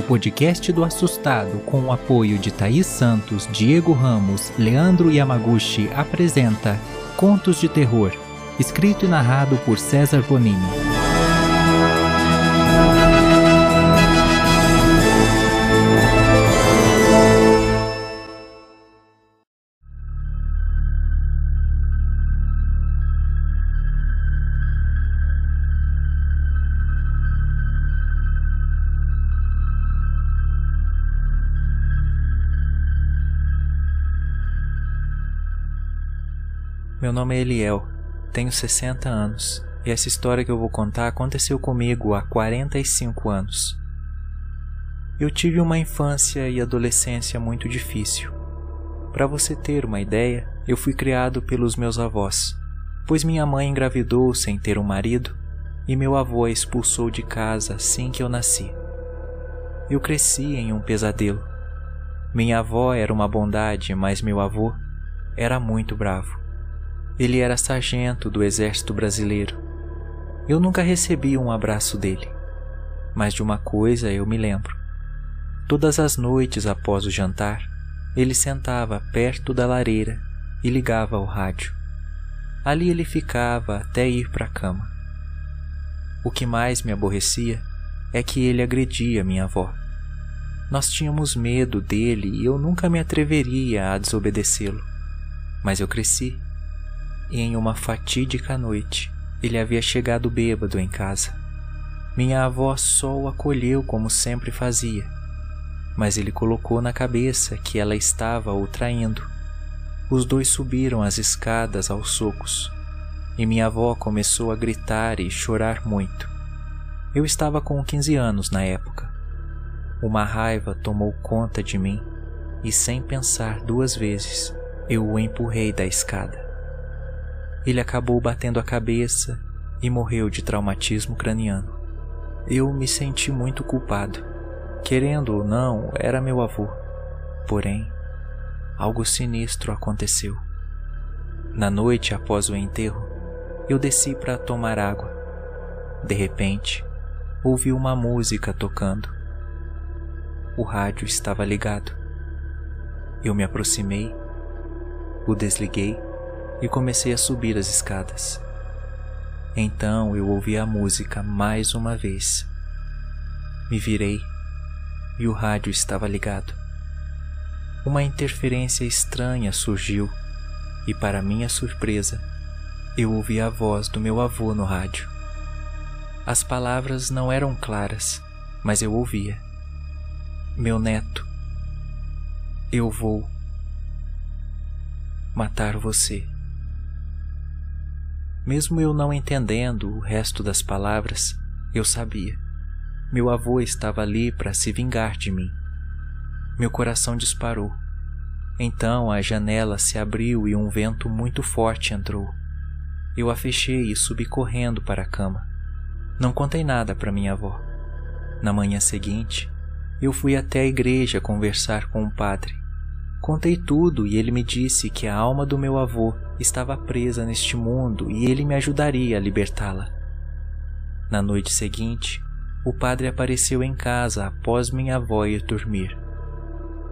O podcast do Assustado, com o apoio de Thaís Santos, Diego Ramos, Leandro Yamaguchi, apresenta Contos de Terror, escrito e narrado por César Bonini. Meu nome é Eliel, tenho 60 anos e essa história que eu vou contar aconteceu comigo há 45 anos. Eu tive uma infância e adolescência muito difícil. Para você ter uma ideia, eu fui criado pelos meus avós, pois minha mãe engravidou sem ter um marido e meu avô a expulsou de casa assim que eu nasci. Eu cresci em um pesadelo. Minha avó era uma bondade, mas meu avô era muito bravo. Ele era sargento do exército brasileiro. Eu nunca recebi um abraço dele, mas de uma coisa eu me lembro. Todas as noites após o jantar, ele sentava perto da lareira e ligava o rádio. Ali ele ficava até ir para a cama. O que mais me aborrecia é que ele agredia minha avó. Nós tínhamos medo dele e eu nunca me atreveria a desobedecê-lo. Mas eu cresci e em uma fatídica noite ele havia chegado bêbado em casa. Minha avó só o acolheu como sempre fazia, mas ele colocou na cabeça que ela estava o traindo. Os dois subiram as escadas aos socos e minha avó começou a gritar e chorar muito. Eu estava com 15 anos na época. Uma raiva tomou conta de mim e, sem pensar duas vezes, eu o empurrei da escada ele acabou batendo a cabeça e morreu de traumatismo craniano. Eu me senti muito culpado. Querendo ou não, era meu avô. Porém, algo sinistro aconteceu. Na noite após o enterro, eu desci para tomar água. De repente, ouvi uma música tocando. O rádio estava ligado. Eu me aproximei, o desliguei e comecei a subir as escadas. Então eu ouvi a música mais uma vez. Me virei e o rádio estava ligado. Uma interferência estranha surgiu e, para minha surpresa, eu ouvi a voz do meu avô no rádio. As palavras não eram claras, mas eu ouvia. Meu neto, eu vou matar você. Mesmo eu não entendendo o resto das palavras, eu sabia. Meu avô estava ali para se vingar de mim. Meu coração disparou. Então a janela se abriu e um vento muito forte entrou. Eu a fechei e subi correndo para a cama. Não contei nada para minha avó. Na manhã seguinte, eu fui até a igreja conversar com o padre. Contei tudo e ele me disse que a alma do meu avô estava presa neste mundo e ele me ajudaria a libertá-la. Na noite seguinte, o padre apareceu em casa após minha avó ir dormir.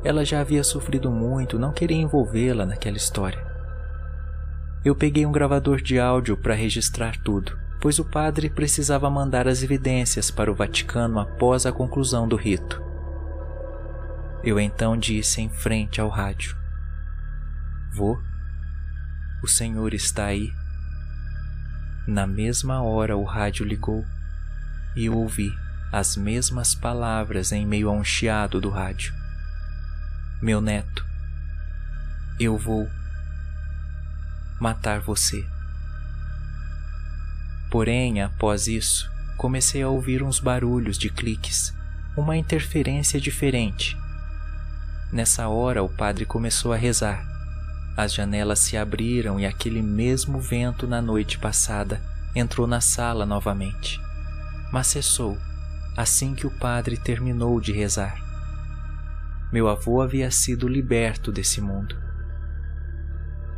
Ela já havia sofrido muito, não queria envolvê-la naquela história. Eu peguei um gravador de áudio para registrar tudo, pois o padre precisava mandar as evidências para o Vaticano após a conclusão do rito. Eu então disse em frente ao rádio: Vou o Senhor está aí. Na mesma hora o rádio ligou e ouvi as mesmas palavras em meio a um chiado do rádio. Meu neto, eu vou matar você. Porém, após isso, comecei a ouvir uns barulhos de cliques, uma interferência diferente. Nessa hora, o padre começou a rezar as janelas se abriram e aquele mesmo vento na noite passada entrou na sala novamente. Mas cessou assim que o padre terminou de rezar. Meu avô havia sido liberto desse mundo.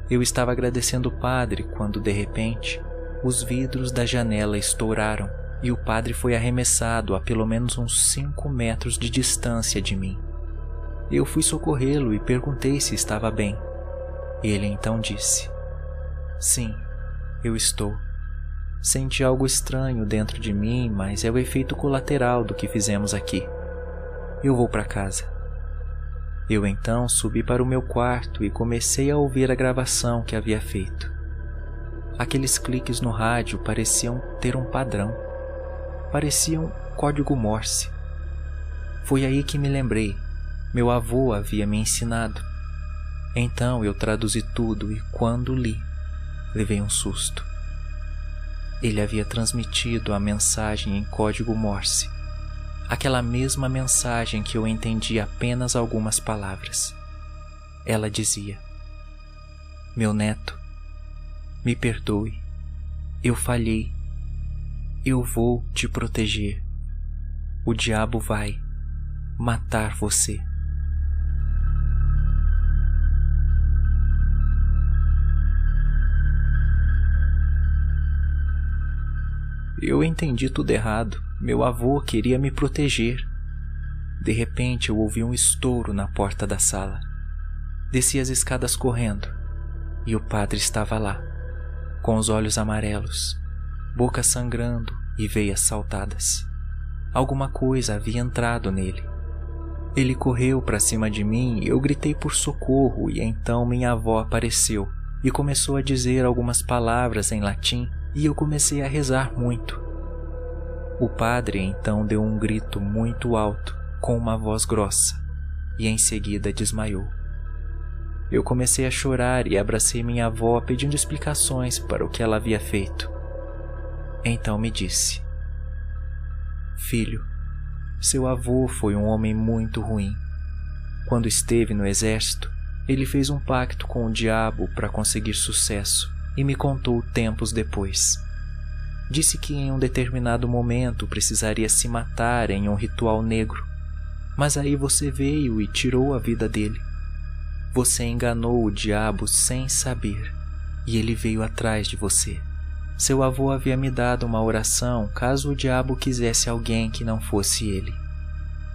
Eu estava agradecendo o padre quando, de repente, os vidros da janela estouraram e o padre foi arremessado a pelo menos uns cinco metros de distância de mim. Eu fui socorrê-lo e perguntei se estava bem. Ele então disse: Sim, eu estou. Senti algo estranho dentro de mim, mas é o efeito colateral do que fizemos aqui. Eu vou para casa. Eu então subi para o meu quarto e comecei a ouvir a gravação que havia feito. Aqueles cliques no rádio pareciam ter um padrão. Pareciam código Morse. Foi aí que me lembrei meu avô havia me ensinado. Então eu traduzi tudo e, quando li, levei um susto. Ele havia transmitido a mensagem em código Morse, aquela mesma mensagem que eu entendi apenas algumas palavras. Ela dizia: Meu neto, me perdoe, eu falhei, eu vou te proteger. O diabo vai matar você. Eu entendi tudo errado. Meu avô queria me proteger. De repente eu ouvi um estouro na porta da sala. Desci as escadas correndo e o padre estava lá, com os olhos amarelos, boca sangrando e veias saltadas. Alguma coisa havia entrado nele. Ele correu para cima de mim, eu gritei por socorro e então minha avó apareceu e começou a dizer algumas palavras em latim e eu comecei a rezar muito. O padre então deu um grito muito alto, com uma voz grossa, e em seguida desmaiou. Eu comecei a chorar e abracei minha avó pedindo explicações para o que ela havia feito. Então me disse: Filho, seu avô foi um homem muito ruim. Quando esteve no exército, ele fez um pacto com o diabo para conseguir sucesso e me contou tempos depois. Disse que em um determinado momento precisaria se matar em um ritual negro, mas aí você veio e tirou a vida dele. Você enganou o diabo sem saber e ele veio atrás de você. Seu avô havia me dado uma oração caso o diabo quisesse alguém que não fosse ele.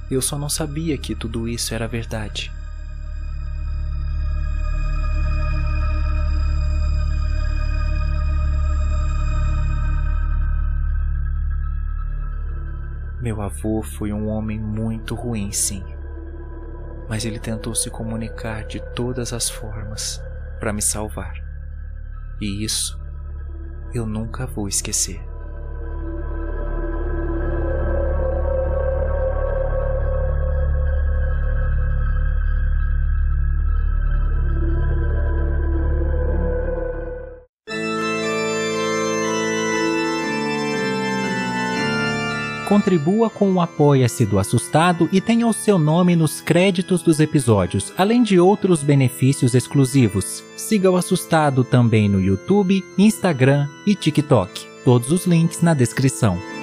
Eu só não sabia que tudo isso era verdade. Meu avô foi um homem muito ruim, sim. Mas ele tentou se comunicar de todas as formas para me salvar. E isso eu nunca vou esquecer. Contribua com o Apoia-se do Assustado e tenha o seu nome nos créditos dos episódios, além de outros benefícios exclusivos. Siga o Assustado também no YouTube, Instagram e TikTok. Todos os links na descrição.